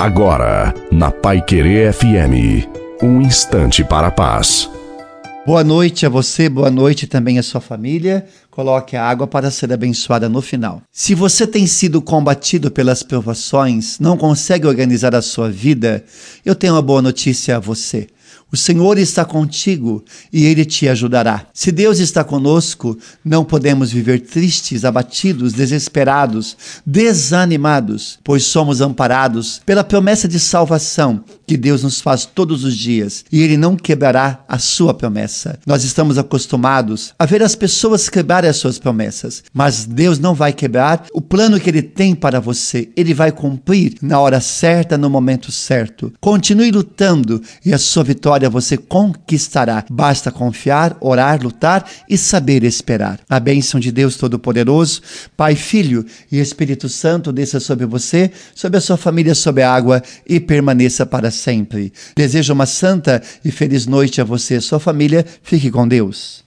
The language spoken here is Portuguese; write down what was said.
Agora, na Pai Querer FM, um instante para a paz. Boa noite a você, boa noite também à sua família. Coloque a água para ser abençoada no final. Se você tem sido combatido pelas provações, não consegue organizar a sua vida, eu tenho uma boa notícia a você. O Senhor está contigo e ele te ajudará. Se Deus está conosco, não podemos viver tristes, abatidos, desesperados, desanimados, pois somos amparados pela promessa de salvação que Deus nos faz todos os dias e ele não quebrará a sua promessa. Nós estamos acostumados a ver as pessoas quebrarem as suas promessas, mas Deus não vai quebrar o plano que ele tem para você. Ele vai cumprir na hora certa, no momento certo. Continue lutando e a sua vitória você conquistará. Basta confiar, orar, lutar e saber esperar. A bênção de Deus Todo-Poderoso, Pai, Filho e Espírito Santo desça sobre você, sobre a sua família, sobre a água e permaneça para sempre. Desejo uma santa e feliz noite a você e sua família. Fique com Deus.